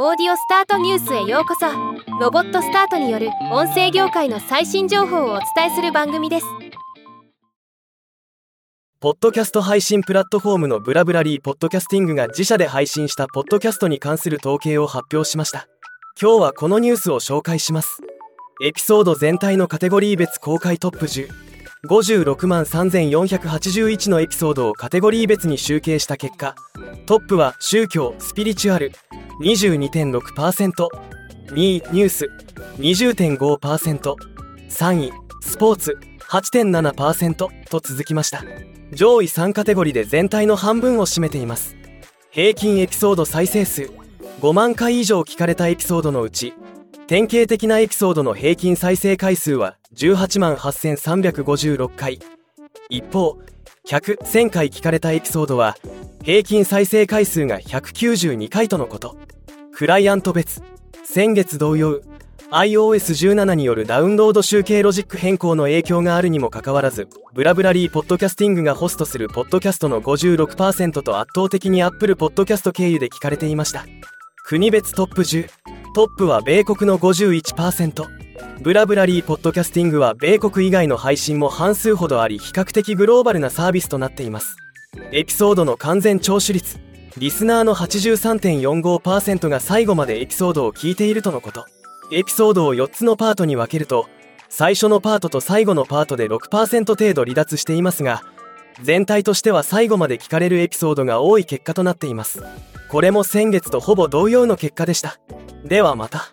オーディオスタートニュースへようこそ。ロボットスタートによる音声業界の最新情報をお伝えする番組です。ポッドキャスト配信プラットフォームのブラブラリーポッドキャスティングが自社で配信したポッドキャストに関する統計を発表しました。今日はこのニュースを紹介します。エピソード全体のカテゴリー別公開トップ10 56万3481のエピソードをカテゴリー別に集計した結果。トップは宗教スピリチュアル。22.6%2 位ニュース 20.5%3 位スポーツ8.7%と続きました。上位3カテゴリーで全体の半分を占めています。平均エピソード再生数5万回以上聞かれたエピソードのうち典型的なエピソードの平均再生回数は18万8356回一方100,000回聞かれたエピソードは平均再生回数が192回とのこと。クライアント別。先月同様 iOS17 によるダウンロード集計ロジック変更の影響があるにもかかわらずブラブラリーポッドキャスティングがホストするポッドキャストの56%と圧倒的に Apple ポッドキャスト経由で聞かれていました。国別トップ10トップは米国の51%ブラブラリーポッドキャスティングは米国以外の配信も半数ほどあり比較的グローバルなサービスとなっています。エピソードの完全聴取率。リスナーの83.45%が最後までエピソードを聞いているとのこと。エピソードを4つのパートに分けると最初のパートと最後のパートで6%程度離脱していますが全体としては最後まで聞かれるエピソードが多い結果となっています。これも先月とほぼ同様の結果でした。ではまた。